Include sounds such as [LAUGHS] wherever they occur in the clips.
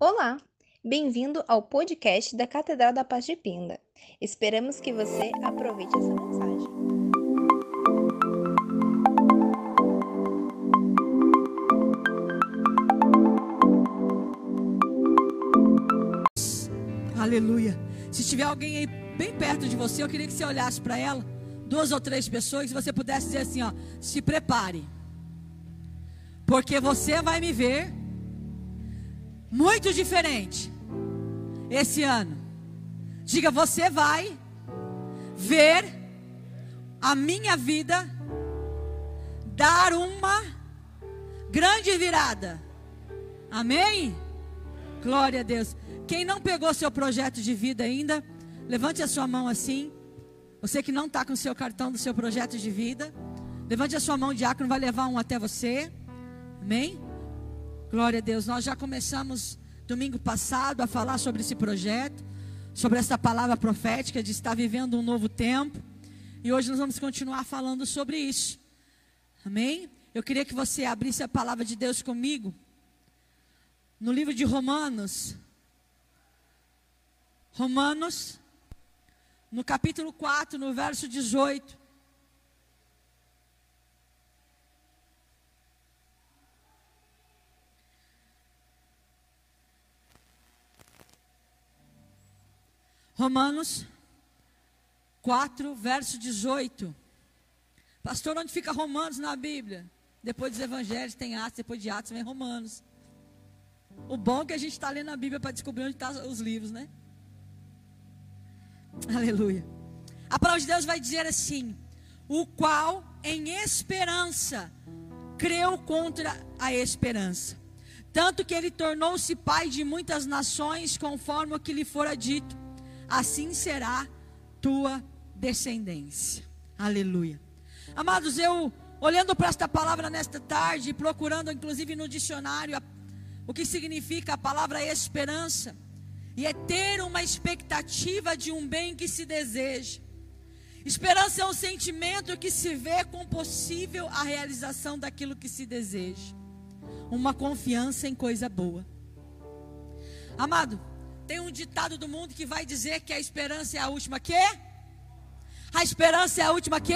Olá, bem-vindo ao podcast da Catedral da Paz de Pinda. Esperamos que você aproveite essa mensagem. Aleluia. Se tiver alguém aí bem perto de você, eu queria que você olhasse para ela, duas ou três pessoas, e você pudesse dizer assim, ó, se prepare. Porque você vai me ver muito diferente esse ano. Diga, você vai ver a minha vida dar uma grande virada. Amém? Glória a Deus. Quem não pegou seu projeto de vida ainda, levante a sua mão assim. Você que não está com o seu cartão do seu projeto de vida, levante a sua mão, diácono vai levar um até você. Amém? Glória a Deus. Nós já começamos domingo passado a falar sobre esse projeto, sobre essa palavra profética de estar vivendo um novo tempo. E hoje nós vamos continuar falando sobre isso. Amém? Eu queria que você abrisse a palavra de Deus comigo. No livro de Romanos. Romanos, no capítulo 4, no verso 18. Romanos 4, verso 18. Pastor, onde fica Romanos na Bíblia? Depois dos Evangelhos tem Atos, depois de Atos vem Romanos. O bom é que a gente está lendo a Bíblia para descobrir onde estão tá os livros, né? Aleluia. A palavra de Deus vai dizer assim: o qual em esperança creu contra a esperança, tanto que ele tornou-se pai de muitas nações, conforme o que lhe fora dito assim será tua descendência. Aleluia. Amados, eu olhando para esta palavra nesta tarde, procurando inclusive no dicionário a, o que significa a palavra esperança, e é ter uma expectativa de um bem que se deseja. Esperança é um sentimento que se vê como possível a realização daquilo que se deseja. Uma confiança em coisa boa. Amado, tem um ditado do mundo que vai dizer que a esperança é a última que? A esperança é a última que?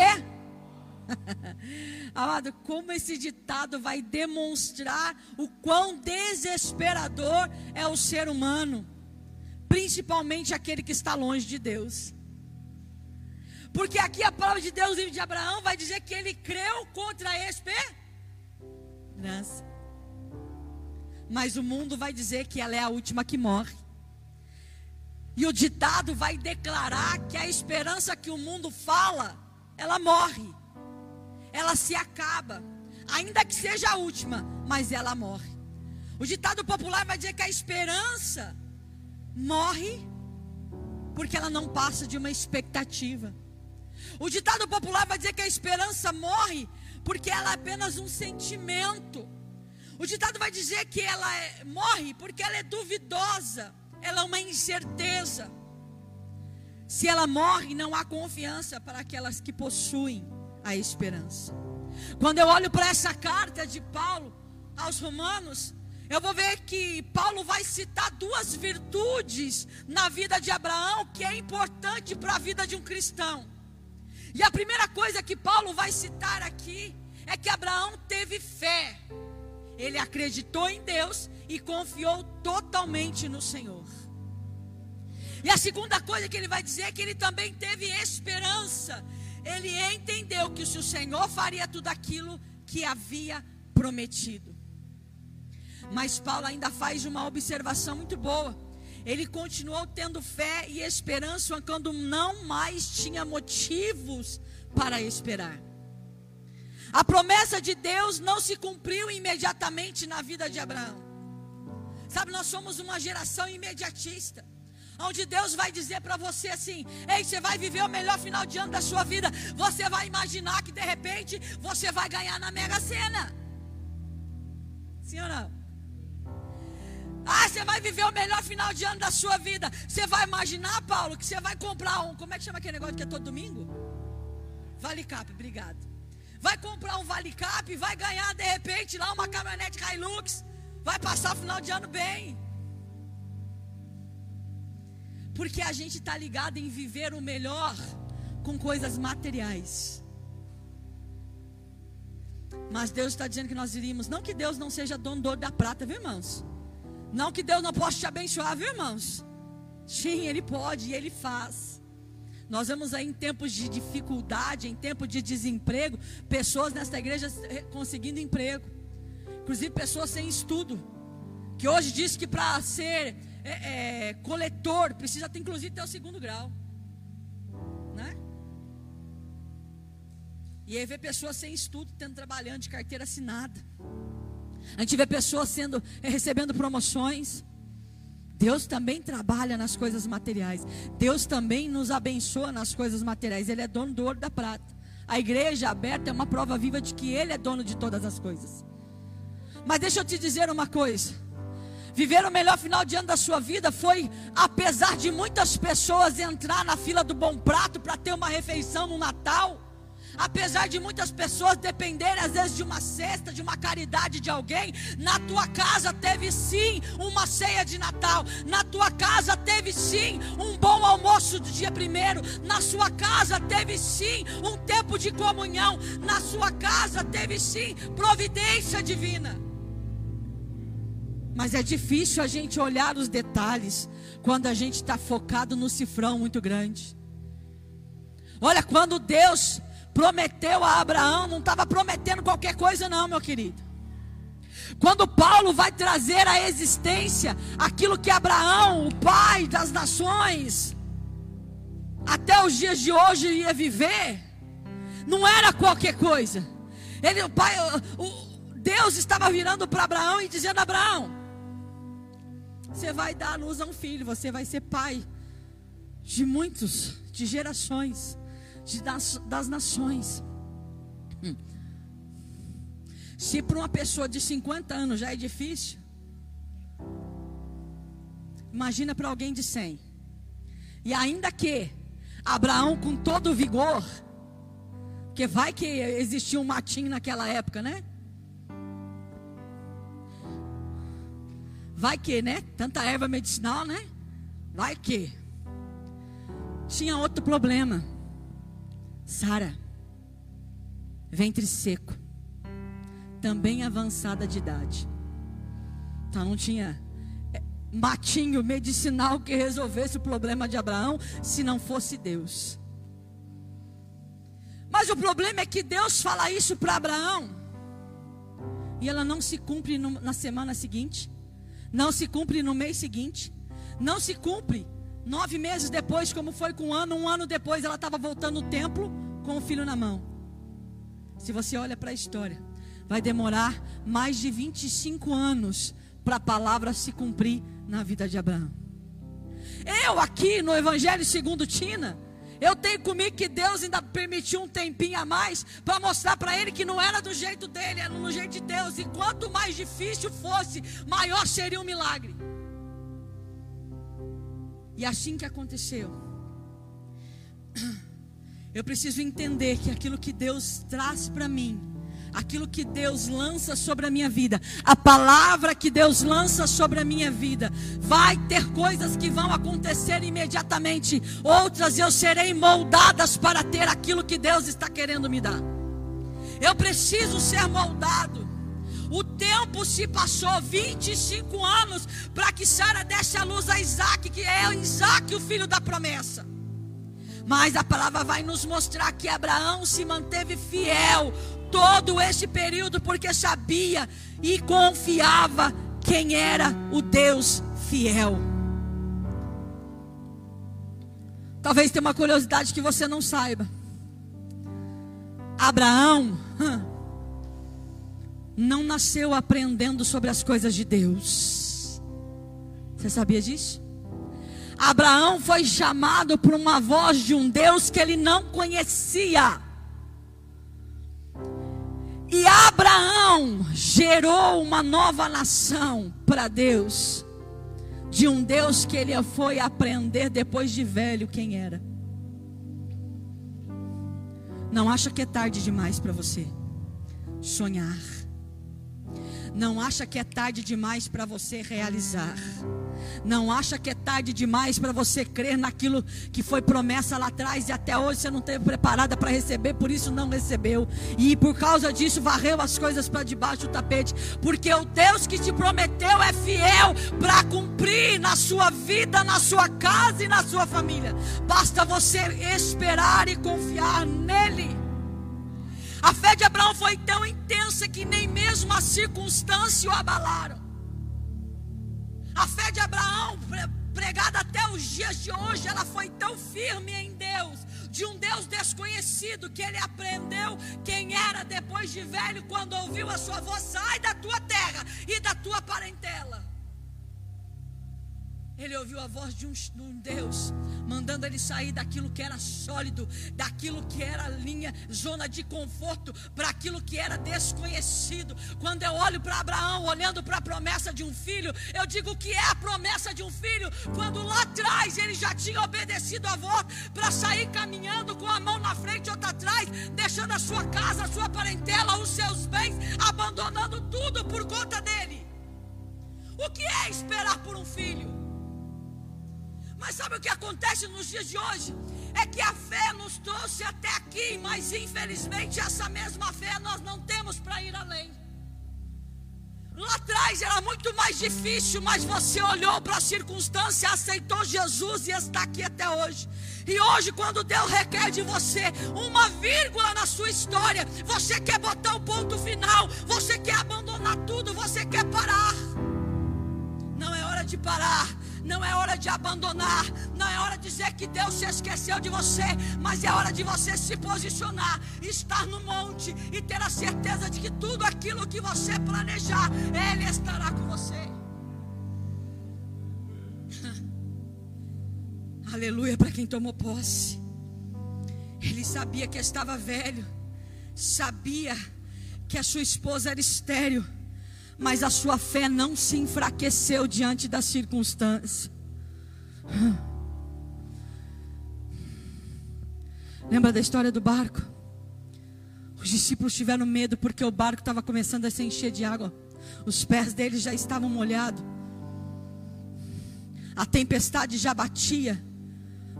[LAUGHS] Amado, como esse ditado vai demonstrar o quão desesperador é o ser humano, principalmente aquele que está longe de Deus. Porque aqui a palavra de Deus, livro de Abraão, vai dizer que ele creu contra a esperança. Mas o mundo vai dizer que ela é a última que morre. E o ditado vai declarar que a esperança que o mundo fala, ela morre. Ela se acaba. Ainda que seja a última, mas ela morre. O ditado popular vai dizer que a esperança morre porque ela não passa de uma expectativa. O ditado popular vai dizer que a esperança morre porque ela é apenas um sentimento. O ditado vai dizer que ela é, morre porque ela é duvidosa ela é uma incerteza. Se ela morre, não há confiança para aquelas que possuem a esperança. Quando eu olho para essa carta de Paulo aos Romanos, eu vou ver que Paulo vai citar duas virtudes na vida de Abraão que é importante para a vida de um cristão. E a primeira coisa que Paulo vai citar aqui é que Abraão teve fé. Ele acreditou em Deus e confiou totalmente no Senhor. E a segunda coisa que ele vai dizer é que ele também teve esperança. Ele entendeu que se o Senhor faria tudo aquilo que havia prometido. Mas Paulo ainda faz uma observação muito boa. Ele continuou tendo fé e esperança quando não mais tinha motivos para esperar. A promessa de Deus não se cumpriu imediatamente na vida de Abraão. Sabe, nós somos uma geração imediatista. Onde Deus vai dizer para você assim: Ei, você vai viver o melhor final de ano da sua vida. Você vai imaginar que de repente você vai ganhar na Mega Sena. Sim ou não? Ah, você vai viver o melhor final de ano da sua vida. Você vai imaginar, Paulo, que você vai comprar um. Como é que chama aquele negócio que é todo domingo? Vale Cap, obrigado. Vai comprar um Vale Cap, vai ganhar de repente lá uma caminhonete Hilux. Vai passar o final de ano bem. Porque a gente está ligado em viver o melhor com coisas materiais. Mas Deus está dizendo que nós iríamos. Não que Deus não seja dono do da prata, viu, irmãos? Não que Deus não possa te abençoar, viu, irmãos? Sim, Ele pode e Ele faz. Nós vemos aí em tempos de dificuldade, em tempos de desemprego, pessoas nesta igreja conseguindo emprego. Inclusive pessoas sem estudo. Que hoje diz que para ser é, é, coletor precisa ter, inclusive ter o segundo grau. Né? E aí vê pessoas sem estudo tendo trabalhando de carteira assinada. A gente vê pessoas sendo eh, recebendo promoções. Deus também trabalha nas coisas materiais. Deus também nos abençoa nas coisas materiais. Ele é dono do ouro da prata. A igreja aberta é uma prova viva de que Ele é dono de todas as coisas. Mas deixa eu te dizer uma coisa. Viver o melhor final de ano da sua vida foi, apesar de muitas pessoas entrar na fila do bom prato para ter uma refeição no Natal Apesar de muitas pessoas dependerem às vezes de uma cesta, de uma caridade de alguém, na tua casa teve sim uma ceia de Natal, na tua casa teve sim um bom almoço do dia primeiro, na sua casa teve sim um tempo de comunhão, na sua casa teve sim providência divina. Mas é difícil a gente olhar os detalhes quando a gente está focado no cifrão muito grande. Olha, quando Deus prometeu a Abraão, não estava prometendo qualquer coisa, não, meu querido. Quando Paulo vai trazer à existência aquilo que Abraão, o pai das nações, até os dias de hoje ia viver, não era qualquer coisa. Ele, o pai, o, Deus estava virando para Abraão e dizendo: Abraão, você vai dar à luz a um filho, você vai ser pai de muitos, de gerações das, das nações. Hum. Se para uma pessoa de 50 anos já é difícil, imagina para alguém de 100. E ainda que Abraão, com todo o vigor, porque vai que existia um matinho naquela época, né? Vai que, né? Tanta erva medicinal, né? Vai que. Tinha outro problema. Sara, ventre seco, também avançada de idade. Então não tinha é, matinho medicinal que resolvesse o problema de Abraão se não fosse Deus. Mas o problema é que Deus fala isso para Abraão e ela não se cumpre no, na semana seguinte, não se cumpre no mês seguinte, não se cumpre Nove meses depois, como foi com um ano, um ano depois, ela estava voltando no templo com o filho na mão. Se você olha para a história, vai demorar mais de 25 anos para a palavra se cumprir na vida de Abraão. Eu aqui no Evangelho segundo Tina, eu tenho comigo que Deus ainda permitiu um tempinho a mais para mostrar para ele que não era do jeito dele, era no jeito de Deus. E quanto mais difícil fosse, maior seria o milagre. E assim que aconteceu. [CLEARS THROAT] Eu preciso entender que aquilo que Deus traz para mim, aquilo que Deus lança sobre a minha vida, a palavra que Deus lança sobre a minha vida, vai ter coisas que vão acontecer imediatamente, outras eu serei moldadas para ter aquilo que Deus está querendo me dar. Eu preciso ser moldado. O tempo se passou 25 anos para que Sara desse a luz a Isaac, que é Isaac o filho da promessa. Mas a palavra vai nos mostrar que Abraão se manteve fiel todo esse período, porque sabia e confiava quem era o Deus fiel. Talvez tenha uma curiosidade que você não saiba. Abraão não nasceu aprendendo sobre as coisas de Deus. Você sabia disso? Abraão foi chamado por uma voz de um Deus que ele não conhecia. E Abraão gerou uma nova nação para Deus, de um Deus que ele foi aprender depois de velho quem era. Não acha que é tarde demais para você sonhar. Não acha que é tarde demais para você realizar. Não acha que é tarde demais para você crer naquilo que foi promessa lá atrás e até hoje você não esteve preparada para receber, por isso não recebeu. E por causa disso varreu as coisas para debaixo do tapete, porque o Deus que te prometeu é fiel para cumprir na sua vida, na sua casa e na sua família. Basta você esperar e confiar nele. A fé de Abraão foi tão intensa que nem mesmo a circunstância o abalaram. A fé de Abraão, pregada até os dias de hoje, ela foi tão firme em Deus, de um Deus desconhecido, que ele aprendeu quem era depois de velho, quando ouviu a sua voz: sai da tua terra e da tua parentela. Ele ouviu a voz de um, de um, Deus mandando ele sair daquilo que era sólido, daquilo que era linha, zona de conforto, para aquilo que era desconhecido. Quando eu olho para Abraão, olhando para a promessa de um filho, eu digo que é a promessa de um filho, quando lá atrás ele já tinha obedecido a voz para sair caminhando com a mão na frente e outra atrás, deixando a sua casa, a sua parentela, os seus bens, abandonando tudo por conta dele. O que é esperar por um filho? Mas sabe o que acontece nos dias de hoje? É que a fé nos trouxe até aqui, mas infelizmente essa mesma fé nós não temos para ir além. Lá atrás era muito mais difícil, mas você olhou para a circunstância, aceitou Jesus e está aqui até hoje. E hoje, quando Deus requer de você uma vírgula na sua história, você quer botar o ponto final, você quer abandonar tudo, você quer parar. Não é hora de parar, não é hora de abandonar, não é hora de dizer que Deus se esqueceu de você, mas é hora de você se posicionar, estar no monte e ter a certeza de que tudo aquilo que você planejar, Ele estará com você. [LAUGHS] Aleluia para quem tomou posse. Ele sabia que estava velho, sabia que a sua esposa era estéril mas a sua fé não se enfraqueceu diante da circunstância. Lembra da história do barco? Os discípulos tiveram medo porque o barco estava começando a se encher de água. Os pés deles já estavam molhados. A tempestade já batia.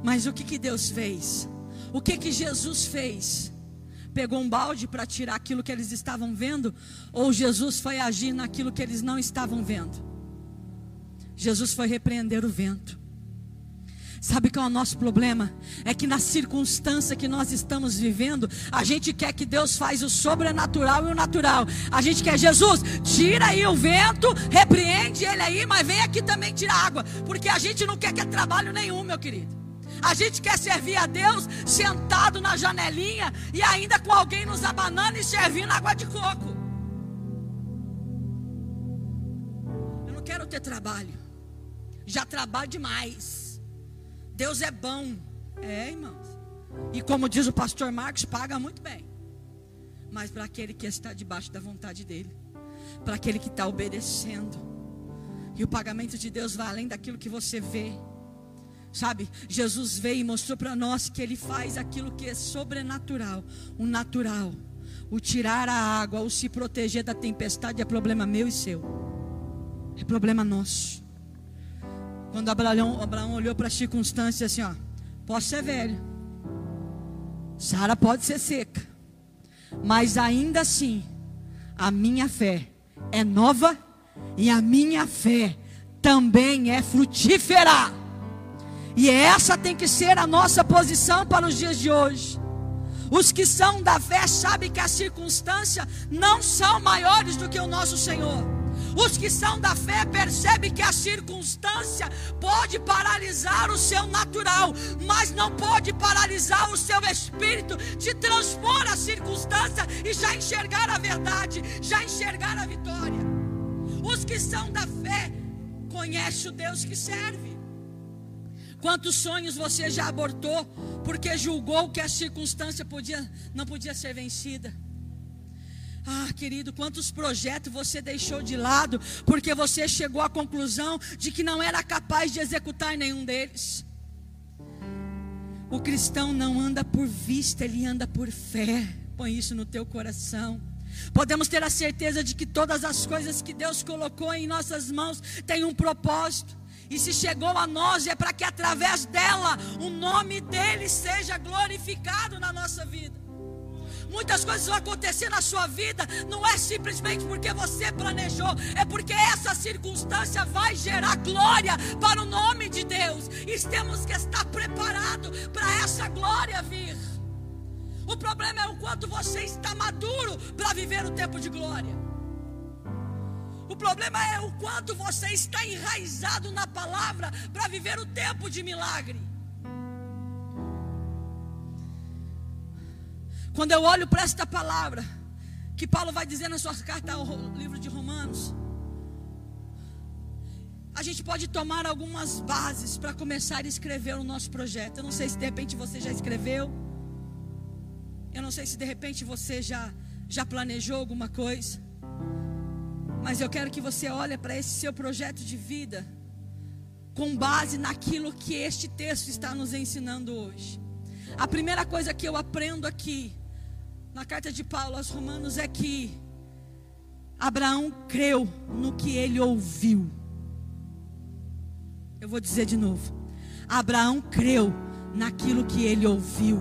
Mas o que, que Deus fez? O que, que Jesus fez? Pegou um balde para tirar aquilo que eles estavam vendo, ou Jesus foi agir naquilo que eles não estavam vendo? Jesus foi repreender o vento. Sabe qual é o nosso problema? É que na circunstância que nós estamos vivendo, a gente quer que Deus faz o sobrenatural e o natural. A gente quer Jesus, tira aí o vento, repreende ele aí, mas vem aqui também tirar água, porque a gente não quer que é trabalho nenhum, meu querido. A gente quer servir a Deus sentado na janelinha e ainda com alguém nos abanando e servindo água de coco. Eu não quero ter trabalho. Já trabalho demais. Deus é bom. É, irmãos. E como diz o pastor Marcos, paga muito bem. Mas para aquele que está debaixo da vontade dele, para aquele que está obedecendo. E o pagamento de Deus vai além daquilo que você vê. Sabe, Jesus veio e mostrou para nós que Ele faz aquilo que é sobrenatural, o natural. O tirar a água, o se proteger da tempestade é problema meu e seu. É problema nosso. Quando Abraão, Abraão olhou para a circunstância assim, ó, posso ser velho, Sara pode ser seca, mas ainda assim, a minha fé é nova e a minha fé também é frutífera. E essa tem que ser a nossa posição para os dias de hoje. Os que são da fé sabem que as circunstâncias não são maiores do que o nosso Senhor. Os que são da fé percebem que a circunstância pode paralisar o seu natural, mas não pode paralisar o seu espírito de transpor a circunstância e já enxergar a verdade, já enxergar a vitória. Os que são da fé conhecem o Deus que serve. Quantos sonhos você já abortou porque julgou que a circunstância podia, não podia ser vencida? Ah, querido, quantos projetos você deixou de lado porque você chegou à conclusão de que não era capaz de executar nenhum deles? O cristão não anda por vista, ele anda por fé. Põe isso no teu coração. Podemos ter a certeza de que todas as coisas que Deus colocou em nossas mãos têm um propósito. E se chegou a nós, é para que através dela o nome dele seja glorificado na nossa vida. Muitas coisas vão acontecer na sua vida, não é simplesmente porque você planejou, é porque essa circunstância vai gerar glória para o nome de Deus. E temos que estar preparados para essa glória vir. O problema é o quanto você está maduro para viver o tempo de glória. O problema é o quanto você está enraizado na palavra para viver o tempo de milagre. Quando eu olho para esta palavra, que Paulo vai dizer na sua carta ao livro de Romanos, a gente pode tomar algumas bases para começar a escrever o nosso projeto. Eu não sei se de repente você já escreveu. Eu não sei se de repente você já já planejou alguma coisa. Mas eu quero que você olhe para esse seu projeto de vida com base naquilo que este texto está nos ensinando hoje. A primeira coisa que eu aprendo aqui na carta de Paulo aos Romanos é que Abraão creu no que ele ouviu. Eu vou dizer de novo. Abraão creu naquilo que ele ouviu.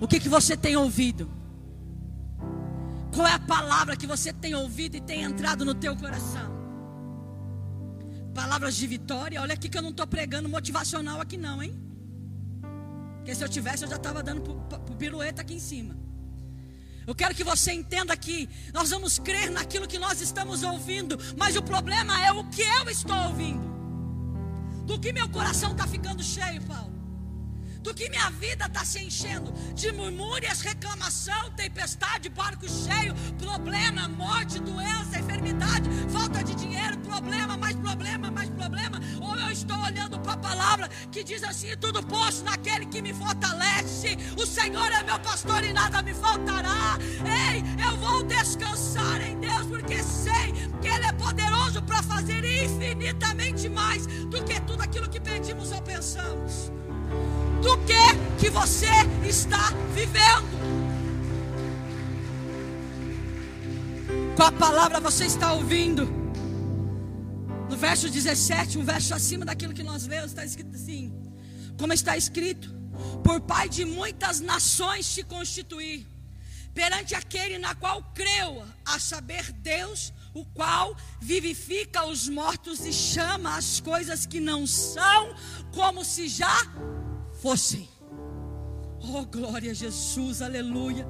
O que, que você tem ouvido? Qual é a palavra que você tem ouvido e tem entrado no teu coração? Palavras de vitória. Olha aqui que eu não estou pregando motivacional aqui não, hein? Porque se eu tivesse eu já estava dando pro pirueta aqui em cima. Eu quero que você entenda que nós vamos crer naquilo que nós estamos ouvindo, mas o problema é o que eu estou ouvindo. Do que meu coração está ficando cheio, Paulo do que minha vida está se enchendo de murmúrias, reclamação, tempestade, barco cheio, problema, morte, doença, enfermidade, falta de dinheiro, problema, mais problema, mais problema. Ou eu estou olhando para a palavra que diz assim: tudo posso naquele que me fortalece. O Senhor é meu pastor e nada me faltará. Ei, eu vou descansar em Deus, porque sei que Ele é poderoso para fazer infinitamente mais do que tudo aquilo que pedimos ou pensamos do que que você está vivendo. Qual a palavra você está ouvindo? No verso 17, um verso acima daquilo que nós lemos, está escrito assim: Como está escrito, por pai de muitas nações te constituir, perante aquele na qual creu, a saber, Deus, o qual vivifica os mortos e chama as coisas que não são, como se já fossem. Oh, glória a Jesus, aleluia.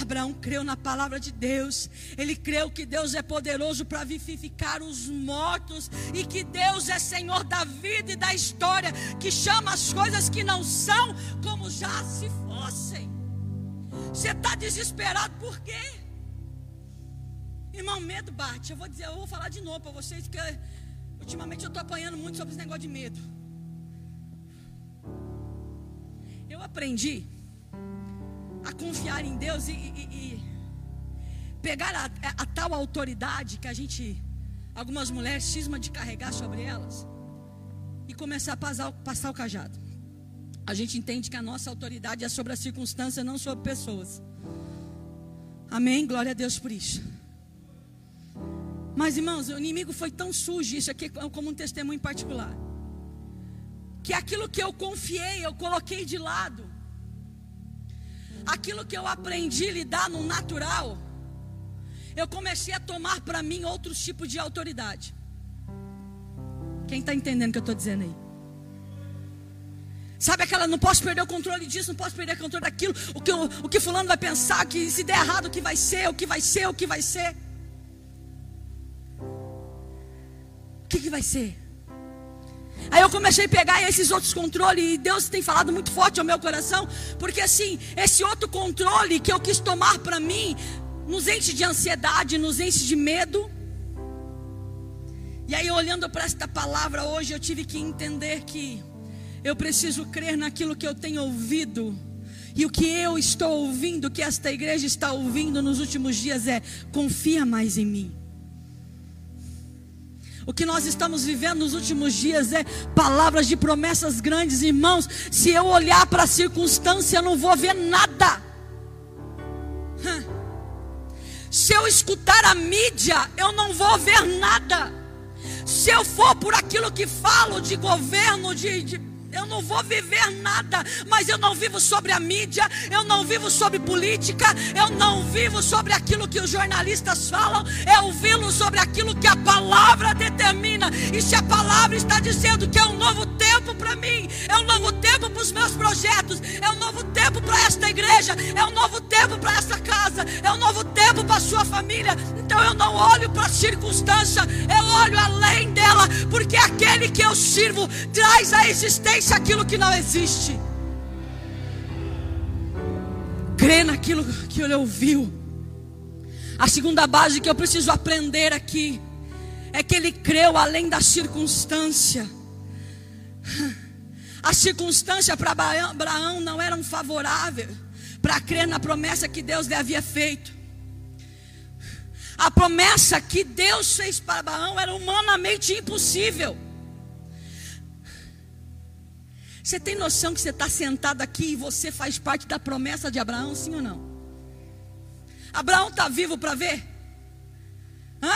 Abraão creu na palavra de Deus. Ele creu que Deus é poderoso para vivificar os mortos e que Deus é Senhor da vida e da história, que chama as coisas que não são como já se fossem. Você está desesperado por quê? Irmão, medo bate. Eu vou dizer, eu vou falar de novo para vocês que ultimamente eu estou apanhando muito sobre esse negócio de medo. eu aprendi a confiar em Deus e, e, e pegar a, a, tal autoridade que a gente, algumas mulheres cisma de carregar sobre elas e começar a passar, passar o cajado. A gente entende que a nossa autoridade é sobre a circunstância, não sobre pessoas. Amém? Glória a Deus por isso. Mas irmãos, o inimigo foi tão sujo, isso aqui é como um testemunho particular que aquilo que eu confiei, eu coloquei de lado. Aquilo que eu aprendi a lidar no natural, eu comecei a tomar para mim outros tipos de autoridade. Quem está entendendo o que eu estou dizendo aí? Sabe aquela, não posso perder o controle disso, não posso perder o controle daquilo, o que, o, o que fulano vai pensar, que se der errado, o que vai ser, o que vai ser, o que vai ser. Que, que vai ser? Aí eu comecei a pegar esses outros controles e Deus tem falado muito forte ao meu coração, porque assim, esse outro controle que eu quis tomar para mim nos enche de ansiedade, nos enche de medo. E aí olhando para esta palavra hoje, eu tive que entender que eu preciso crer naquilo que eu tenho ouvido. E o que eu estou ouvindo, que esta igreja está ouvindo nos últimos dias é: confia mais em mim. O que nós estamos vivendo nos últimos dias é palavras de promessas grandes, irmãos. Se eu olhar para a circunstância, eu não vou ver nada. escutar a mídia, eu não vou ver nada. Se eu for por aquilo que falo de governo, de, de eu não vou viver nada, mas eu não vivo sobre a mídia, eu não vivo sobre política, eu não vivo sobre aquilo que os jornalistas falam, eu vivo sobre aquilo que a palavra determina. E se a palavra está dizendo que é um novo tempo para mim, é um novo tempo para os meus projetos, é um novo tempo para esta igreja, é um novo tempo para esta casa, é um novo tempo para a sua família. Então eu não olho para a circunstância, eu olho além dela, porque aquele que eu sirvo traz a existência pertence àquilo que não existe. Crê naquilo que ele ouviu. A segunda base que eu preciso aprender aqui é que ele creu além da circunstância. A circunstância para Abraão não era favorável para crer na promessa que Deus lhe havia feito. A promessa que Deus fez para Abraão era humanamente impossível. Você tem noção que você está sentado aqui e você faz parte da promessa de Abraão, sim ou não? Abraão está vivo para ver? Hã?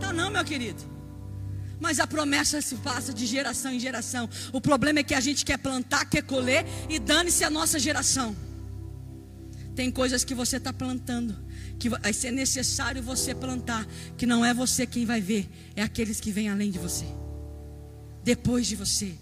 Tá não, meu querido. Mas a promessa se passa de geração em geração. O problema é que a gente quer plantar, quer colher e dane-se a nossa geração. Tem coisas que você está plantando, que vai ser necessário você plantar, que não é você quem vai ver, é aqueles que vêm além de você, depois de você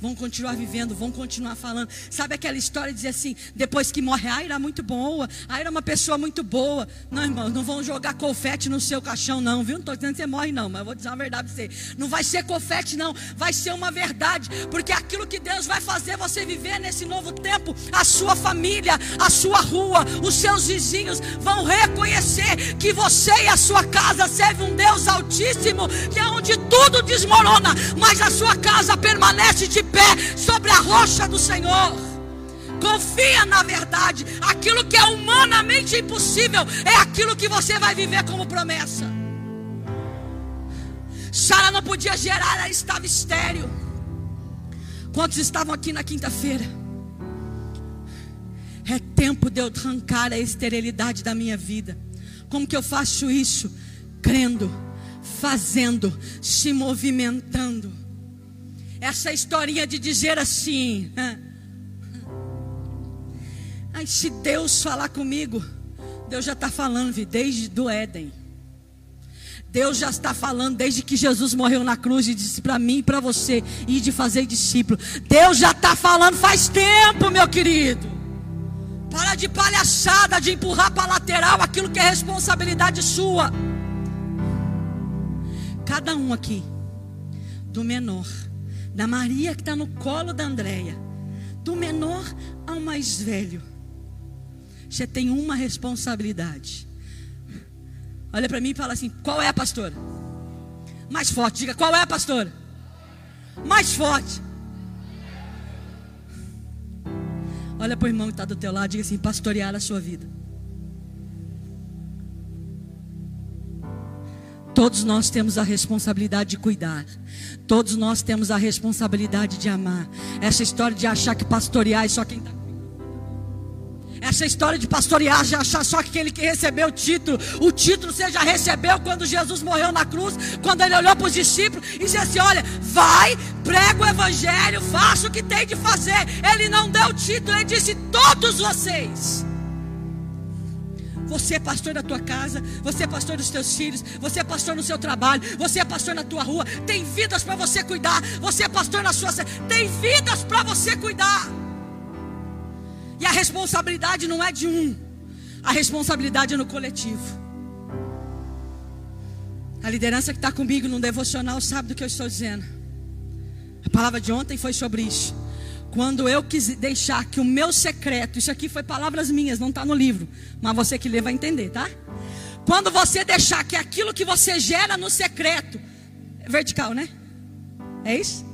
vão continuar vivendo, vão continuar falando. Sabe aquela história de dizer assim, depois que morre, ah, era muito boa, ah, era uma pessoa muito boa. Não, irmão, não vão jogar confete no seu caixão, não, viu? Não estou dizendo que você morre, não, mas vou dizer uma verdade para você. Não vai ser confete, não, vai ser uma verdade, porque aquilo que Deus vai fazer você viver nesse novo tempo, a sua família, a sua rua, os seus vizinhos vão reconhecer que você e a sua casa servem um Deus Altíssimo, que é onde tudo desmorona, mas a sua casa permanece de pé sobre a rocha do Senhor. Confia na verdade. Aquilo que é humanamente impossível é aquilo que você vai viver como promessa. Sara não podia gerar, ela estava estéreo. Quantos estavam aqui na quinta-feira? É tempo de eu arrancar a esterilidade da minha vida. Como que eu faço isso? Crendo, fazendo, se movimentando essa historinha de dizer assim. [LAUGHS] Ai, se Deus falar comigo, Deus já está falando desde do Éden. Deus já está falando desde que Jesus morreu na cruz e disse para mim e para você ir de fazer discípulo. Deus já está falando faz tempo, meu querido. Para de palhaçada, de empurrar para lateral aquilo que é responsabilidade sua. Cada um aqui, do menor da Maria que está no colo da Andréia, do menor ao mais velho. Você tem uma responsabilidade. Olha para mim e fala assim: qual é a pastora? Mais forte, diga qual é a pastora? Mais forte. Olha para o irmão que está do teu lado, diga assim: pastorear a sua vida. Todos nós temos a responsabilidade de cuidar. Todos nós temos a responsabilidade de amar. Essa história de achar que pastorear é só quem está essa história de pastorear, de achar só que aquele que recebeu o título, o título você já recebeu quando Jesus morreu na cruz, quando ele olhou para os discípulos e disse assim: Olha, vai, prega o evangelho, faça o que tem de fazer. Ele não deu o título, ele disse: Todos vocês. Você é pastor da tua casa, você é pastor dos teus filhos, você é pastor no seu trabalho, você é pastor na tua rua. Tem vidas para você cuidar. Você é pastor na sua. Tem vidas para você cuidar. E a responsabilidade não é de um, a responsabilidade é no coletivo. A liderança que está comigo no devocional sabe do que eu estou dizendo. A palavra de ontem foi sobre isso. Quando eu quis deixar que o meu secreto, isso aqui foi palavras minhas, não está no livro, mas você que lê vai entender, tá? Quando você deixar que aquilo que você gera no secreto, é vertical, né? É isso?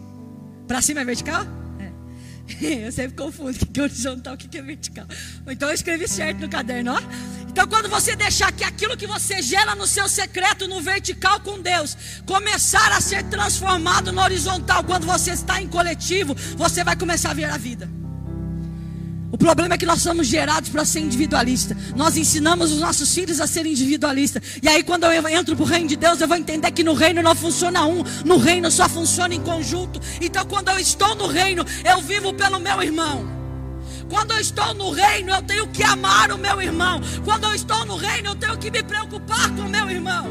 Para cima é vertical? É. [LAUGHS] Eu sempre confundo o [LAUGHS] que é horizontal, o que é vertical. Então eu escrevi certo no caderno, ó. Então, quando você deixar que aquilo que você gera no seu secreto, no vertical com Deus, começar a ser transformado no horizontal, quando você está em coletivo, você vai começar a ver a vida. O problema é que nós somos gerados para ser individualista. Nós ensinamos os nossos filhos a serem individualistas. E aí, quando eu entro para o reino de Deus, eu vou entender que no reino não funciona um, no reino só funciona em conjunto. Então, quando eu estou no reino, eu vivo pelo meu irmão. Quando eu estou no reino, eu tenho que amar o meu irmão. Quando eu estou no reino, eu tenho que me preocupar com o meu irmão.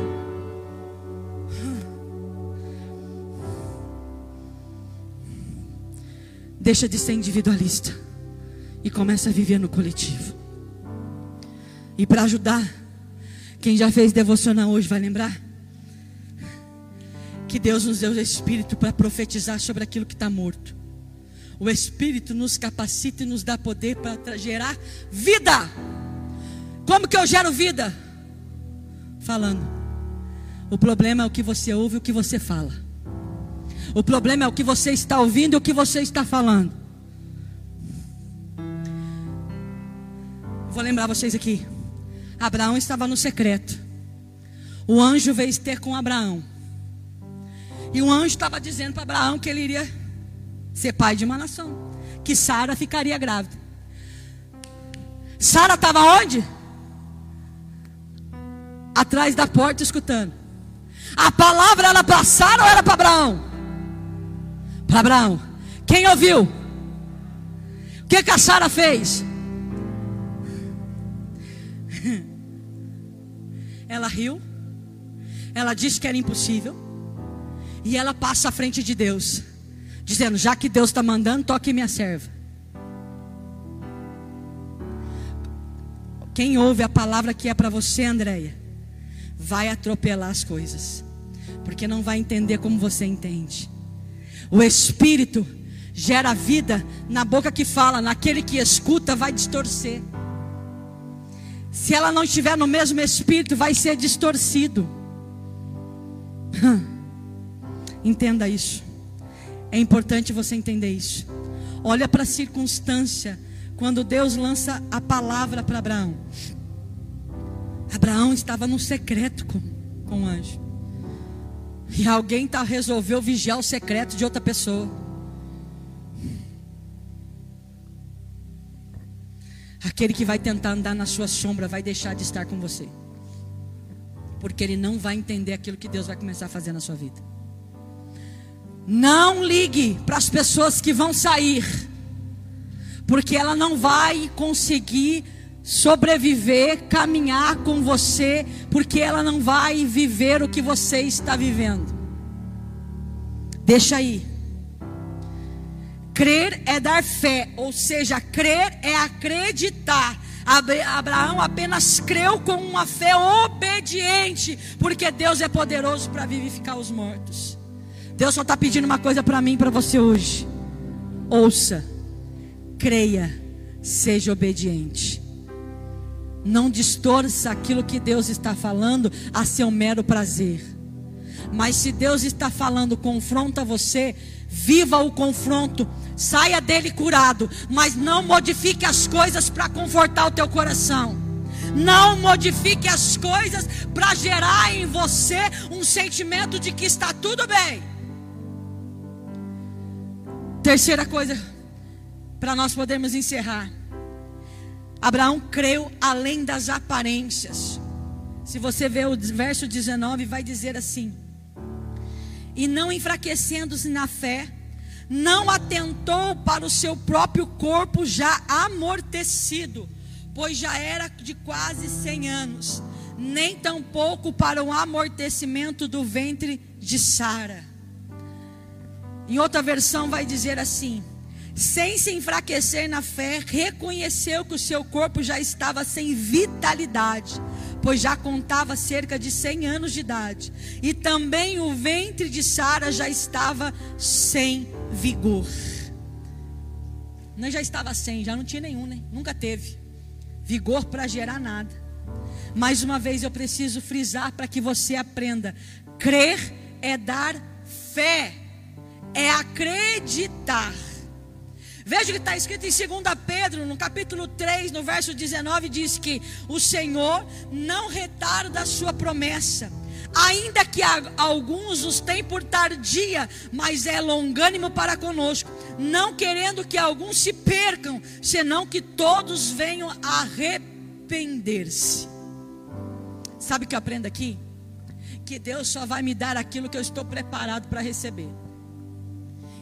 Deixa de ser individualista e começa a viver no coletivo. E para ajudar, quem já fez devocional hoje vai lembrar que Deus nos deu o Espírito para profetizar sobre aquilo que está morto. O Espírito nos capacita e nos dá poder para gerar vida. Como que eu gero vida? Falando. O problema é o que você ouve e o que você fala. O problema é o que você está ouvindo e o que você está falando. Vou lembrar vocês aqui. Abraão estava no secreto. O anjo veio ter com Abraão. E o anjo estava dizendo para Abraão que ele iria ser pai de uma nação. Que Sara ficaria grávida. Sara estava onde? Atrás da porta escutando. A palavra era para Sara ou era para Abraão? Para Abraão. Quem ouviu? O que, que a Sara fez? [LAUGHS] Ela riu, ela disse que era impossível, e ela passa à frente de Deus, dizendo: Já que Deus está mandando, toque minha serva. Quem ouve a palavra que é para você, Andréia, vai atropelar as coisas, porque não vai entender como você entende. O Espírito gera vida na boca que fala, naquele que escuta vai distorcer. Se ela não estiver no mesmo espírito, vai ser distorcido. Entenda isso. É importante você entender isso. Olha para a circunstância quando Deus lança a palavra para Abraão. Abraão estava no secreto com, com o anjo. E alguém tá, resolveu vigiar o secreto de outra pessoa. Aquele que vai tentar andar na sua sombra vai deixar de estar com você. Porque ele não vai entender aquilo que Deus vai começar a fazer na sua vida. Não ligue para as pessoas que vão sair, porque ela não vai conseguir sobreviver, caminhar com você, porque ela não vai viver o que você está vivendo. Deixa aí. Crer é dar fé, ou seja, crer é acreditar. Abraão apenas creu com uma fé obediente, porque Deus é poderoso para vivificar os mortos. Deus só está pedindo uma coisa para mim e para você hoje. Ouça, creia, seja obediente. Não distorça aquilo que Deus está falando a seu mero prazer. Mas se Deus está falando, confronta você, viva o confronto, saia dele curado, mas não modifique as coisas para confortar o teu coração. Não modifique as coisas para gerar em você um sentimento de que está tudo bem. Terceira coisa, para nós podermos encerrar. Abraão creu além das aparências. Se você ver o verso 19, vai dizer assim: e não enfraquecendo-se na fé, não atentou para o seu próprio corpo já amortecido, pois já era de quase cem anos, nem tampouco para o amortecimento do ventre de Sara. Em outra versão vai dizer assim: sem se enfraquecer na fé, reconheceu que o seu corpo já estava sem vitalidade pois já contava cerca de 100 anos de idade, e também o ventre de Sara já estava sem vigor. Não já estava sem, já não tinha nenhum, né? Nunca teve vigor para gerar nada. Mais uma vez eu preciso frisar para que você aprenda: crer é dar fé, é acreditar. Veja o que está escrito em 2 Pedro, no capítulo 3, no verso 19, diz que o Senhor não retarda a sua promessa, ainda que alguns os têm por tardia, mas é longânimo para conosco, não querendo que alguns se percam, senão que todos venham arrepender-se. Sabe o que eu aprendo aqui? Que Deus só vai me dar aquilo que eu estou preparado para receber.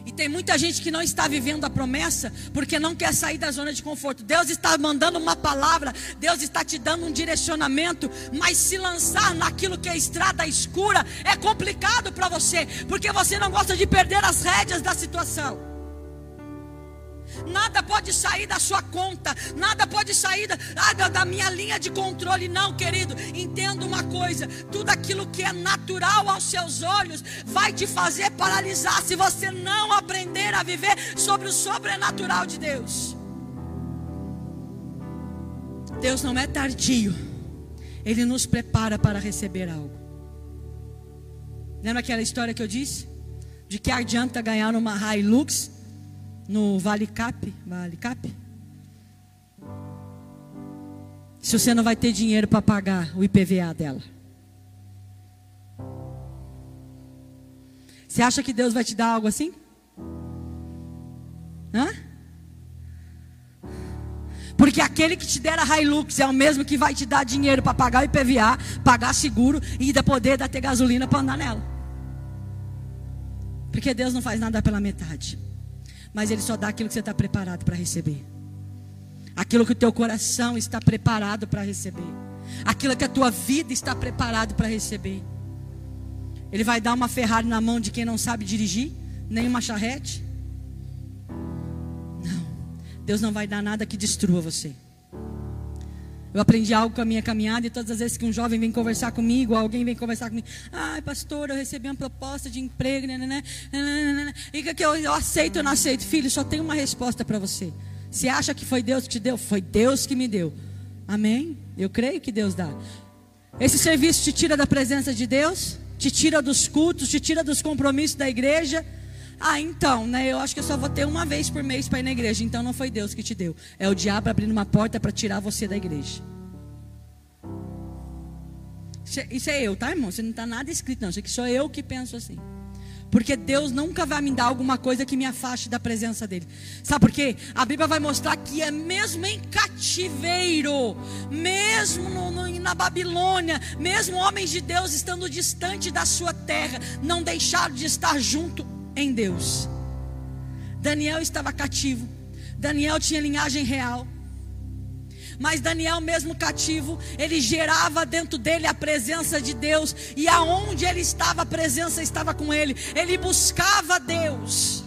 E tem muita gente que não está vivendo a promessa porque não quer sair da zona de conforto. Deus está mandando uma palavra, Deus está te dando um direcionamento, mas se lançar naquilo que é estrada escura é complicado para você, porque você não gosta de perder as rédeas da situação. Nada pode sair da sua conta, nada pode sair da, ah, da, da minha linha de controle, não, querido. Entenda uma coisa: tudo aquilo que é natural aos seus olhos vai te fazer paralisar se você não aprender a viver sobre o sobrenatural de Deus. Deus não é tardio, Ele nos prepara para receber algo. Lembra aquela história que eu disse? De que adianta ganhar uma Hilux no Vale Cap, Vale Cap. Se você não vai ter dinheiro para pagar o IPVA dela. Você acha que Deus vai te dar algo assim? Hã? Porque aquele que te der a Hilux é o mesmo que vai te dar dinheiro para pagar o IPVA, pagar seguro e ainda poder dar ter gasolina para andar nela. Porque Deus não faz nada pela metade mas Ele só dá aquilo que você está preparado para receber. Aquilo que o teu coração está preparado para receber. Aquilo que a tua vida está preparado para receber. Ele vai dar uma Ferrari na mão de quem não sabe dirigir, nem uma charrete. Não. Deus não vai dar nada que destrua você. Eu aprendi algo com a minha caminhada e todas as vezes que um jovem vem conversar comigo, alguém vem conversar comigo, ai pastor, eu recebi uma proposta de emprego, né, né, né, né e que eu, eu aceito ou não aceito? Filho, só tem uma resposta para você. Se acha que foi Deus que te deu, foi Deus que me deu. Amém? Eu creio que Deus dá. Esse serviço te tira da presença de Deus, te tira dos cultos, te tira dos compromissos da igreja. Ah, então, né? Eu acho que eu só vou ter uma vez por mês para ir na igreja. Então não foi Deus que te deu. É o diabo abrindo uma porta para tirar você da igreja. Isso é eu, tá, irmão? Você não está nada escrito, não. Isso aqui sou eu que penso assim. Porque Deus nunca vai me dar alguma coisa que me afaste da presença dEle. Sabe por quê? A Bíblia vai mostrar que é mesmo em cativeiro, mesmo no, no, na Babilônia, mesmo homens de Deus estando distante da sua terra, não deixaram de estar junto em Deus. Daniel estava cativo. Daniel tinha linhagem real. Mas Daniel, mesmo cativo, ele gerava dentro dele a presença de Deus. E aonde ele estava, a presença estava com ele. Ele buscava Deus.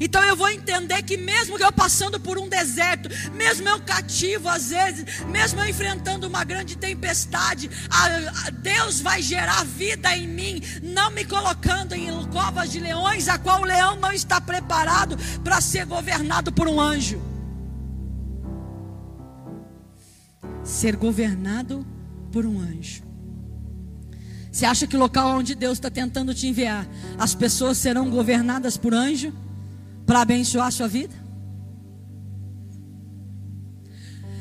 Então eu vou entender que mesmo eu passando por um deserto, mesmo eu cativo às vezes, mesmo eu enfrentando uma grande tempestade, a, a Deus vai gerar vida em mim, não me colocando em covas de leões, a qual o leão não está preparado para ser governado por um anjo. Ser governado por um anjo. Você acha que o local onde Deus está tentando te enviar, as pessoas serão governadas por anjo? Para abençoar a sua vida?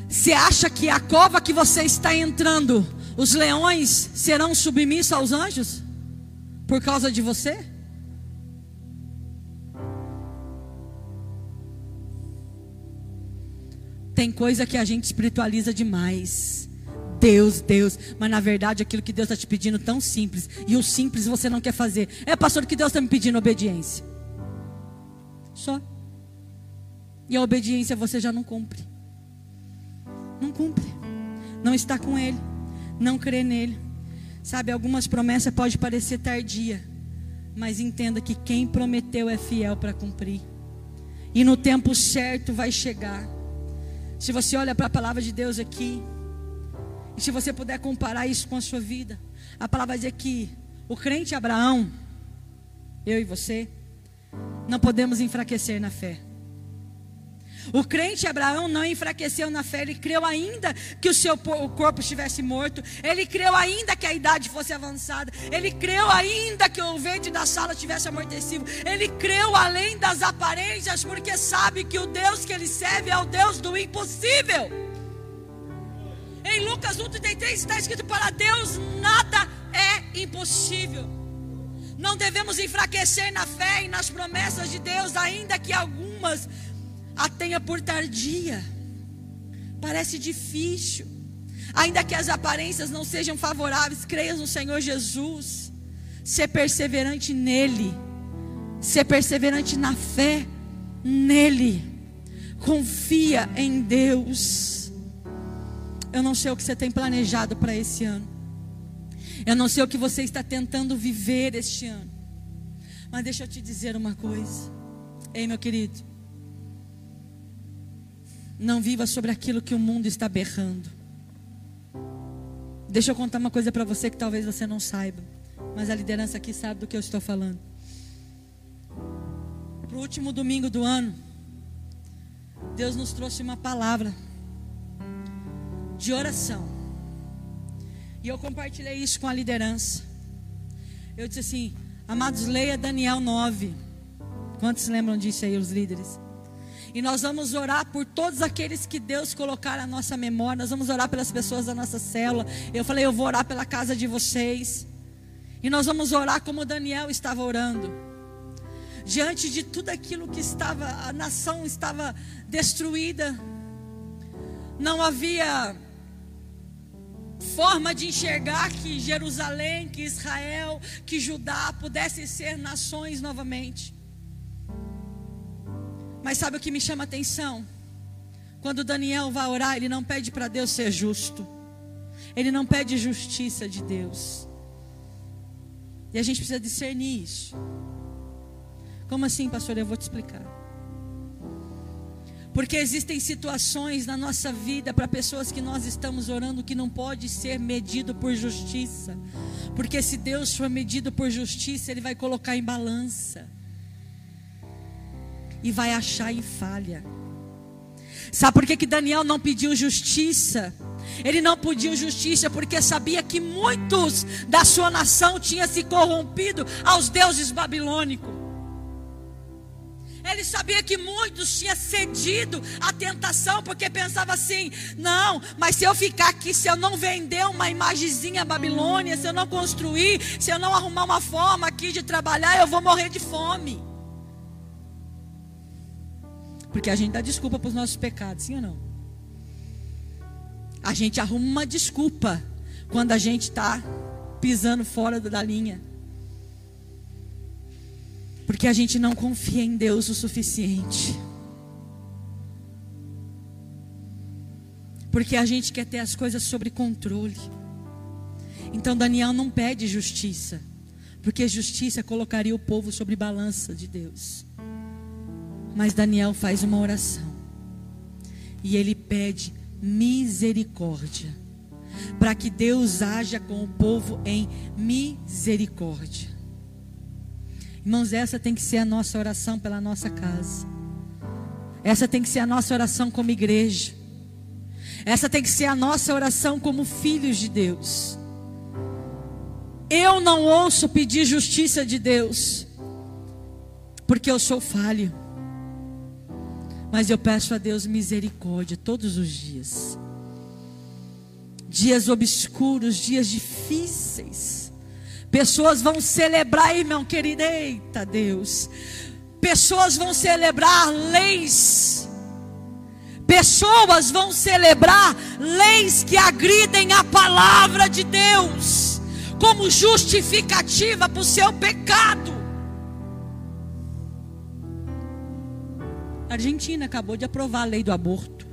Você acha que a cova que você está entrando, os leões serão submissos aos anjos? Por causa de você? Tem coisa que a gente espiritualiza demais. Deus, Deus, mas na verdade aquilo que Deus está te pedindo é tão simples, e o simples você não quer fazer. É, pastor, que Deus está me pedindo obediência. Só. E a obediência você já não cumpre. Não cumpre. Não está com Ele. Não crê nele. Sabe, algumas promessas podem parecer tardia. Mas entenda que quem prometeu é fiel para cumprir. E no tempo certo vai chegar. Se você olha para a palavra de Deus aqui. E se você puder comparar isso com a sua vida. A palavra diz que o crente Abraão, eu e você, não podemos enfraquecer na fé. O crente Abraão não enfraqueceu na fé, ele creu ainda que o seu corpo estivesse morto, ele creu ainda que a idade fosse avançada, ele creu ainda que o verde da sala tivesse amortecido, ele creu além das aparências, porque sabe que o Deus que ele serve é o Deus do impossível. Em Lucas 1,33 está escrito: Para Deus nada impossível. Não devemos enfraquecer na fé e nas promessas de Deus, ainda que algumas a tenha por tardia. Parece difícil. Ainda que as aparências não sejam favoráveis, creia no Senhor Jesus. Ser perseverante nele. Ser perseverante na fé nele. Confia em Deus. Eu não sei o que você tem planejado para esse ano. Eu não sei o que você está tentando viver este ano. Mas deixa eu te dizer uma coisa. Ei, meu querido. Não viva sobre aquilo que o mundo está berrando. Deixa eu contar uma coisa para você que talvez você não saiba. Mas a liderança aqui sabe do que eu estou falando. Para o último domingo do ano, Deus nos trouxe uma palavra de oração. E eu compartilhei isso com a liderança. Eu disse assim: Amados, leia Daniel 9. Quantos lembram disso aí, os líderes? E nós vamos orar por todos aqueles que Deus colocar na nossa memória. Nós vamos orar pelas pessoas da nossa célula. Eu falei, eu vou orar pela casa de vocês. E nós vamos orar como Daniel estava orando. Diante de tudo aquilo que estava, a nação estava destruída. Não havia forma de enxergar que Jerusalém, que Israel, que Judá pudessem ser nações novamente. Mas sabe o que me chama a atenção? Quando Daniel vai orar, ele não pede para Deus ser justo. Ele não pede justiça de Deus. E a gente precisa discernir isso. Como assim, pastor? Eu vou te explicar. Porque existem situações na nossa vida para pessoas que nós estamos orando que não pode ser medido por justiça. Porque se Deus for medido por justiça, ele vai colocar em balança e vai achar em falha. Sabe por que, que Daniel não pediu justiça? Ele não pediu justiça porque sabia que muitos da sua nação tinham se corrompido aos deuses babilônicos. Ele sabia que muitos tinham cedido à tentação, porque pensava assim: não, mas se eu ficar aqui, se eu não vender uma imagenzinha babilônia, se eu não construir, se eu não arrumar uma forma aqui de trabalhar, eu vou morrer de fome. Porque a gente dá desculpa para os nossos pecados, sim ou não? A gente arruma uma desculpa quando a gente está pisando fora da linha. Porque a gente não confia em Deus o suficiente. Porque a gente quer ter as coisas sob controle. Então Daniel não pede justiça. Porque justiça colocaria o povo sobre balança de Deus. Mas Daniel faz uma oração. E ele pede misericórdia. Para que Deus haja com o povo em misericórdia. Irmãos, essa tem que ser a nossa oração pela nossa casa. Essa tem que ser a nossa oração como igreja. Essa tem que ser a nossa oração como filhos de Deus. Eu não ouço pedir justiça de Deus, porque eu sou falho. Mas eu peço a Deus misericórdia todos os dias. Dias obscuros, dias difíceis. Pessoas vão celebrar, irmão querido, eita Deus. Pessoas vão celebrar leis. Pessoas vão celebrar leis que agridem a palavra de Deus como justificativa para o seu pecado. A Argentina acabou de aprovar a lei do aborto.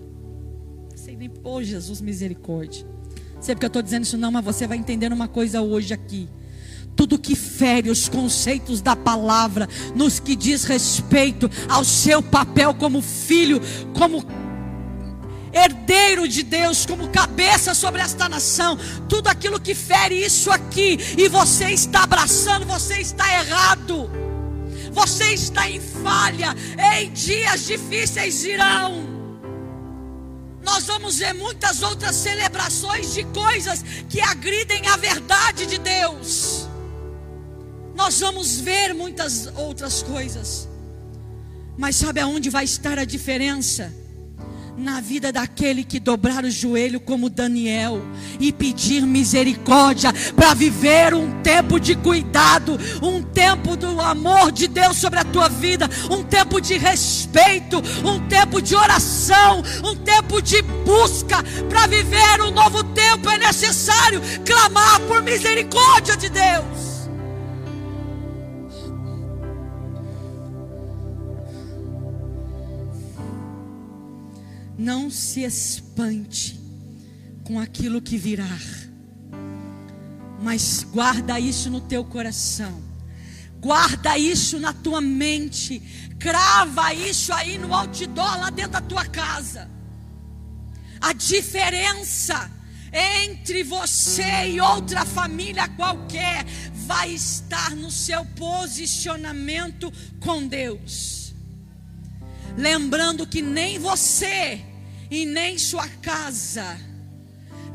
Sei nem, pô, Jesus, misericórdia. Sei porque eu estou dizendo isso, não, mas você vai entender uma coisa hoje aqui. Tudo que fere os conceitos da palavra, nos que diz respeito ao seu papel como filho, como herdeiro de Deus, como cabeça sobre esta nação, tudo aquilo que fere isso aqui, e você está abraçando, você está errado. Você está em falha. Em dias difíceis irão. Nós vamos ver muitas outras celebrações de coisas que agridem a verdade de Deus. Nós vamos ver muitas outras coisas. Mas sabe aonde vai estar a diferença? na vida daquele que dobrar o joelho como Daniel e pedir misericórdia para viver um tempo de cuidado, um tempo do amor de Deus sobre a tua vida, um tempo de respeito, um tempo de oração, um tempo de busca para viver um novo tempo é necessário clamar por misericórdia de Deus. Não se espante com aquilo que virá, mas guarda isso no teu coração, guarda isso na tua mente, crava isso aí no outdoor lá dentro da tua casa. A diferença entre você e outra família qualquer vai estar no seu posicionamento com Deus lembrando que nem você e nem sua casa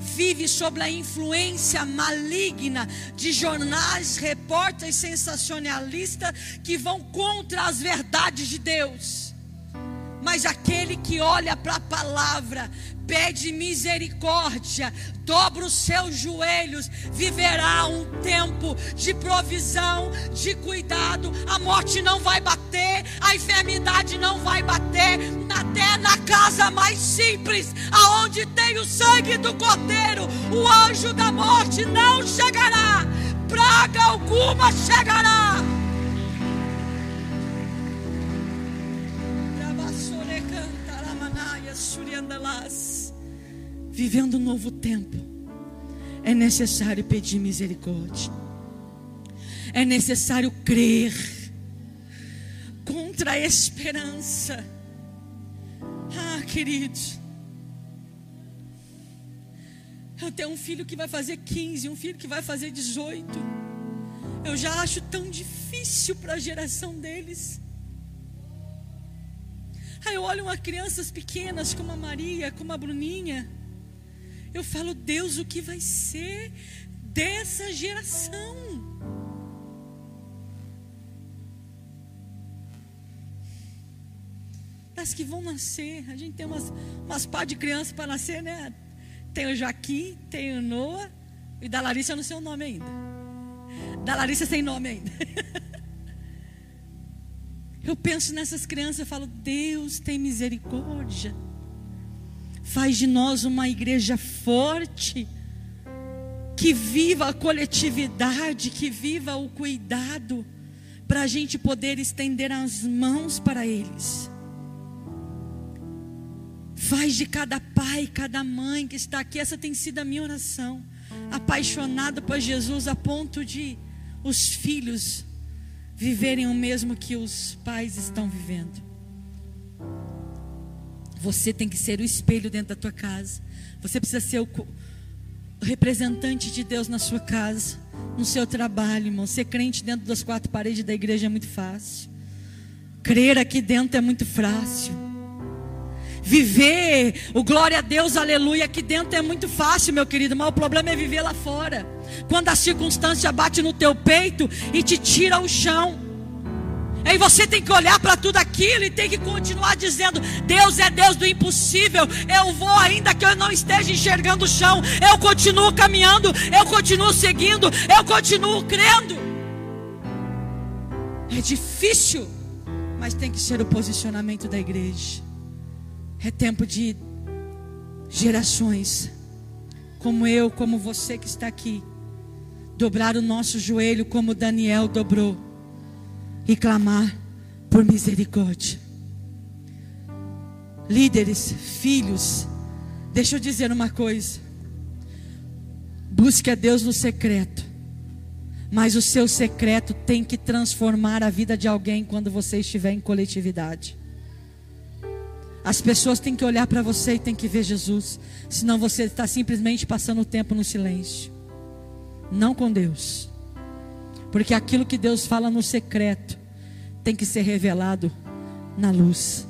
vive sob a influência maligna de jornais, repórteres sensacionalistas que vão contra as verdades de Deus. Mas aquele que olha para a palavra, pede misericórdia, dobra os seus joelhos, viverá um tempo de provisão, de cuidado. A morte não vai bater, a enfermidade não vai bater, até na casa mais simples, aonde tem o sangue do cordeiro, o anjo da morte não chegará, praga alguma chegará. Vivendo um novo tempo, é necessário pedir misericórdia, é necessário crer contra a esperança. Ah, queridos, eu tenho um filho que vai fazer 15, um filho que vai fazer 18. Eu já acho tão difícil para a geração deles. Aí eu olho uma crianças pequenas como a Maria, como a Bruninha. Eu falo, Deus, o que vai ser dessa geração? Das que vão nascer. A gente tem umas, umas pá de crianças para nascer, né? Tem o Joaquim, tem o Noah. E da Larissa eu não sei o nome ainda. Da Larissa sem nome ainda. [LAUGHS] Eu penso nessas crianças e falo, Deus tem misericórdia. Faz de nós uma igreja forte, que viva a coletividade, que viva o cuidado, para a gente poder estender as mãos para eles. Faz de cada pai, cada mãe que está aqui, essa tem sido a minha oração, apaixonada por Jesus a ponto de os filhos viverem o mesmo que os pais estão vivendo. Você tem que ser o espelho dentro da tua casa. Você precisa ser o representante de Deus na sua casa, no seu trabalho, irmão. Ser crente dentro das quatro paredes da igreja é muito fácil. Crer aqui dentro é muito fácil. Viver o glória a Deus, aleluia, aqui dentro é muito fácil, meu querido, mas o problema é viver lá fora. Quando a circunstância bate no teu peito e te tira o chão. Aí você tem que olhar para tudo aquilo e tem que continuar dizendo: Deus é Deus do impossível. Eu vou, ainda que eu não esteja enxergando o chão, eu continuo caminhando, eu continuo seguindo, eu continuo crendo. É difícil, mas tem que ser o posicionamento da igreja. É tempo de gerações, como eu, como você que está aqui, dobrar o nosso joelho como Daniel dobrou e clamar por misericórdia. Líderes, filhos, deixa eu dizer uma coisa. Busque a Deus no secreto. Mas o seu secreto tem que transformar a vida de alguém quando você estiver em coletividade. As pessoas têm que olhar para você e têm que ver Jesus. Senão você está simplesmente passando o tempo no silêncio. Não com Deus. Porque aquilo que Deus fala no secreto tem que ser revelado na luz.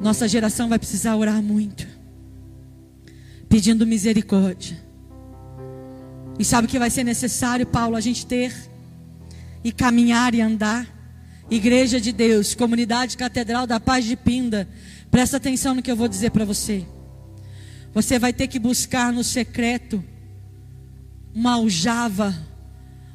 Nossa geração vai precisar orar muito, pedindo misericórdia. E sabe que vai ser necessário, Paulo, a gente ter e caminhar e andar Igreja de Deus, Comunidade Catedral da Paz de Pinda, presta atenção no que eu vou dizer para você. Você vai ter que buscar no secreto uma aljava,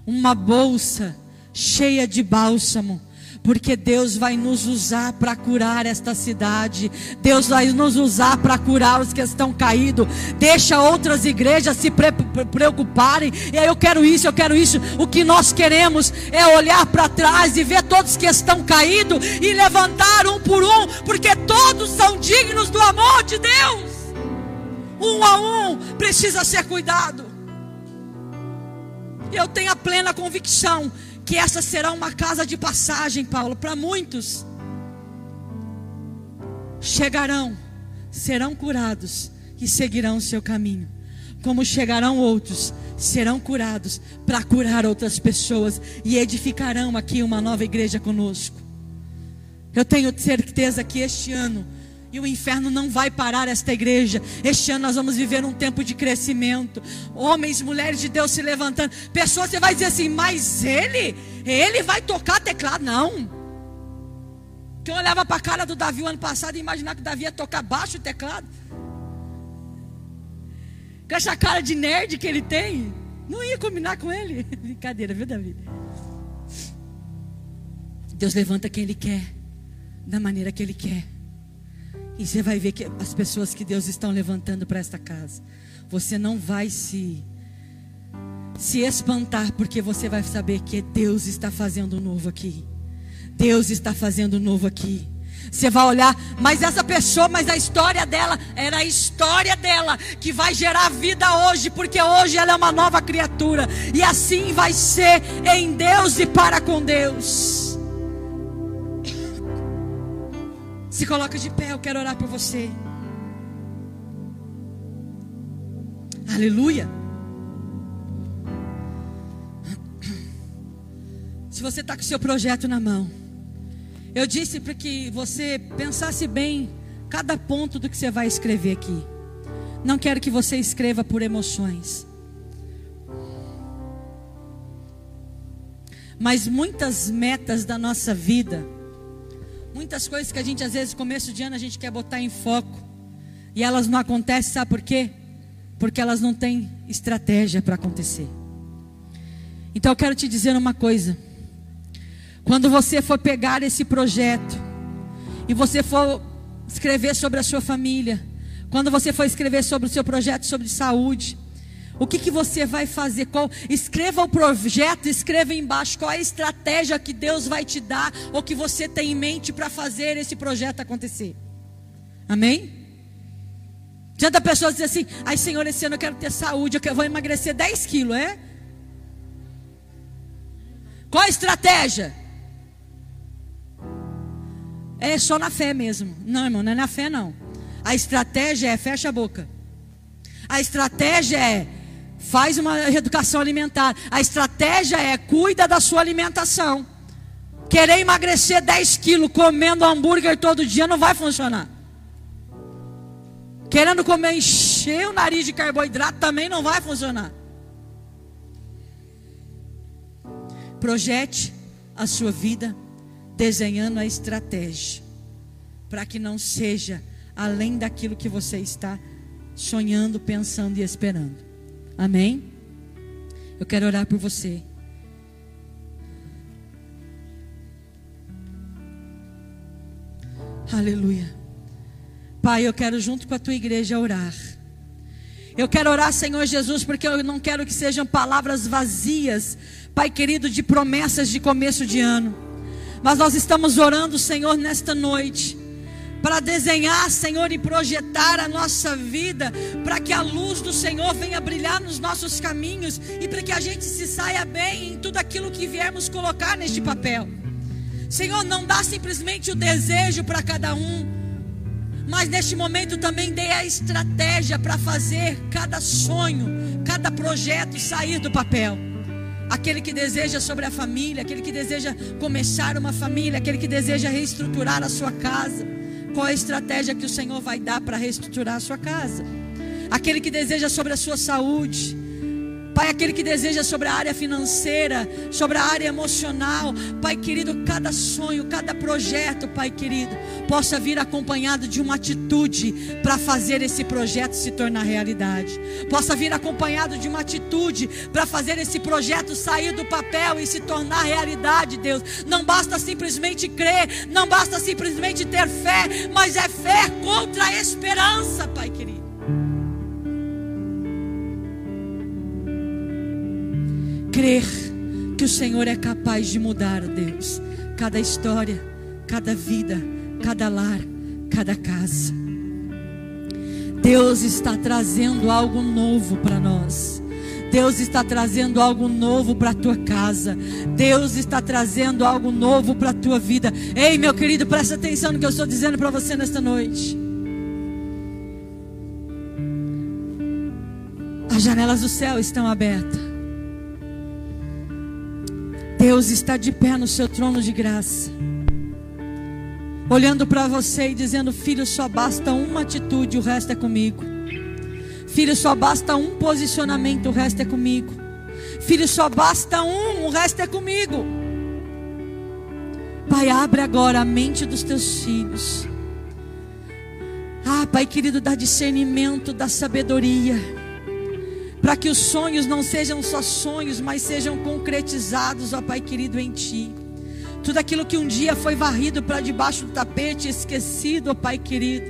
uma bolsa cheia de bálsamo, porque Deus vai nos usar para curar esta cidade. Deus vai nos usar para curar os que estão caídos. Deixa outras igrejas se pre preocuparem. E aí eu quero isso, eu quero isso. O que nós queremos é olhar para trás e ver todos que estão caídos e levantar um por um, porque todos são dignos do amor de Deus. Um a um precisa ser cuidado. Eu tenho a plena convicção que essa será uma casa de passagem, Paulo, para muitos. Chegarão, serão curados e seguirão o seu caminho. Como chegarão outros, serão curados para curar outras pessoas e edificarão aqui uma nova igreja conosco. Eu tenho certeza que este ano e o inferno não vai parar esta igreja. Este ano nós vamos viver um tempo de crescimento. Homens, mulheres de Deus se levantando. Pessoas, você vai dizer assim, mas ele, ele vai tocar teclado. Não. Quem olhava para a cara do Davi o ano passado e imaginar que Davi ia tocar baixo o teclado. Com essa cara de nerd que ele tem, não ia combinar com ele. [LAUGHS] Brincadeira, viu, Davi? Deus levanta quem Ele quer, da maneira que Ele quer. E você vai ver que as pessoas que Deus estão levantando para esta casa, você não vai se se espantar porque você vai saber que Deus está fazendo novo aqui. Deus está fazendo novo aqui. Você vai olhar, mas essa pessoa, mas a história dela era a história dela que vai gerar vida hoje, porque hoje ela é uma nova criatura, e assim vai ser em Deus e para com Deus. Se coloca de pé, eu quero orar por você. Aleluia. Se você está com o seu projeto na mão, eu disse para que você pensasse bem cada ponto do que você vai escrever aqui. Não quero que você escreva por emoções. Mas muitas metas da nossa vida Muitas coisas que a gente, às vezes, no começo de ano, a gente quer botar em foco. E elas não acontecem, sabe por quê? Porque elas não têm estratégia para acontecer. Então eu quero te dizer uma coisa. Quando você for pegar esse projeto e você for escrever sobre a sua família, quando você for escrever sobre o seu projeto sobre saúde, o que, que você vai fazer? Qual, escreva o projeto, escreva embaixo qual é a estratégia que Deus vai te dar ou que você tem em mente para fazer esse projeto acontecer. Amém? Adianta a pessoa dizer assim: ai Senhor, esse ano eu quero ter saúde, eu vou emagrecer 10 quilos, é? Qual a estratégia? É só na fé mesmo. Não, irmão, não é na fé não. A estratégia é fecha a boca. A estratégia é Faz uma educação alimentar. A estratégia é cuida da sua alimentação. Querer emagrecer 10 quilos comendo hambúrguer todo dia não vai funcionar. Querendo comer encher o nariz de carboidrato também não vai funcionar. Projete a sua vida desenhando a estratégia para que não seja além daquilo que você está sonhando, pensando e esperando. Amém? Eu quero orar por você. Aleluia. Pai, eu quero junto com a tua igreja orar. Eu quero orar, Senhor Jesus, porque eu não quero que sejam palavras vazias, Pai querido, de promessas de começo de ano. Mas nós estamos orando, Senhor, nesta noite para desenhar, Senhor, e projetar a nossa vida, para que a luz do Senhor venha brilhar nos nossos caminhos e para que a gente se saia bem em tudo aquilo que viermos colocar neste papel. Senhor, não dá simplesmente o desejo para cada um, mas neste momento também dê a estratégia para fazer cada sonho, cada projeto sair do papel. Aquele que deseja sobre a família, aquele que deseja começar uma família, aquele que deseja reestruturar a sua casa qual a estratégia que o Senhor vai dar para reestruturar a sua casa. Aquele que deseja sobre a sua saúde, Pai, aquele que deseja sobre a área financeira, sobre a área emocional, Pai querido, cada sonho, cada projeto, Pai querido, possa vir acompanhado de uma atitude para fazer esse projeto se tornar realidade. Possa vir acompanhado de uma atitude para fazer esse projeto sair do papel e se tornar realidade, Deus. Não basta simplesmente crer, não basta simplesmente ter fé, mas é fé contra a esperança, Pai querido. Crer que o Senhor é capaz de mudar, Deus, cada história, cada vida, cada lar, cada casa. Deus está trazendo algo novo para nós. Deus está trazendo algo novo para a tua casa. Deus está trazendo algo novo para a tua vida. Ei, meu querido, presta atenção no que eu estou dizendo para você nesta noite. As janelas do céu estão abertas. Deus está de pé no seu trono de graça. Olhando para você e dizendo: Filho, só basta uma atitude, o resto é comigo. Filho, só basta um posicionamento, o resto é comigo. Filho, só basta um, o resto é comigo. Pai, abre agora a mente dos teus filhos. Ah, Pai querido, dá discernimento, dá sabedoria para que os sonhos não sejam só sonhos, mas sejam concretizados, ó Pai querido, em Ti. Tudo aquilo que um dia foi varrido para debaixo do tapete, esquecido, ó Pai querido,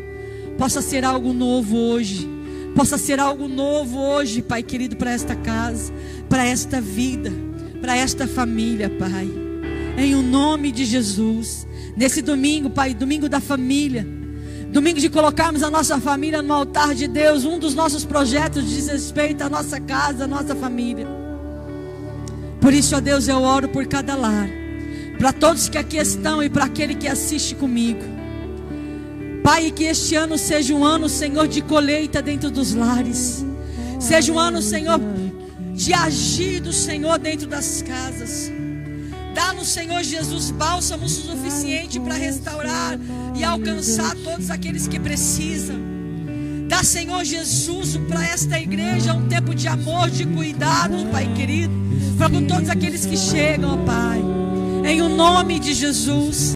possa ser algo novo hoje. Possa ser algo novo hoje, Pai querido, para esta casa, para esta vida, para esta família, Pai. Em o nome de Jesus. Nesse domingo, Pai, domingo da família. Domingo de colocarmos a nossa família no altar de Deus. Um dos nossos projetos diz respeito à nossa casa, à nossa família. Por isso, ó Deus, eu oro por cada lar. Para todos que aqui estão e para aquele que assiste comigo. Pai, que este ano seja um ano, Senhor, de colheita dentro dos lares. Seja um ano, Senhor, de agir do Senhor dentro das casas. Dá-nos, Senhor Jesus, bálsamo suficiente para restaurar e alcançar todos aqueles que precisam. Dá, Senhor Jesus, para esta igreja um tempo de amor, de cuidado, Pai querido, para com todos aqueles que chegam, Pai. Em o nome de Jesus.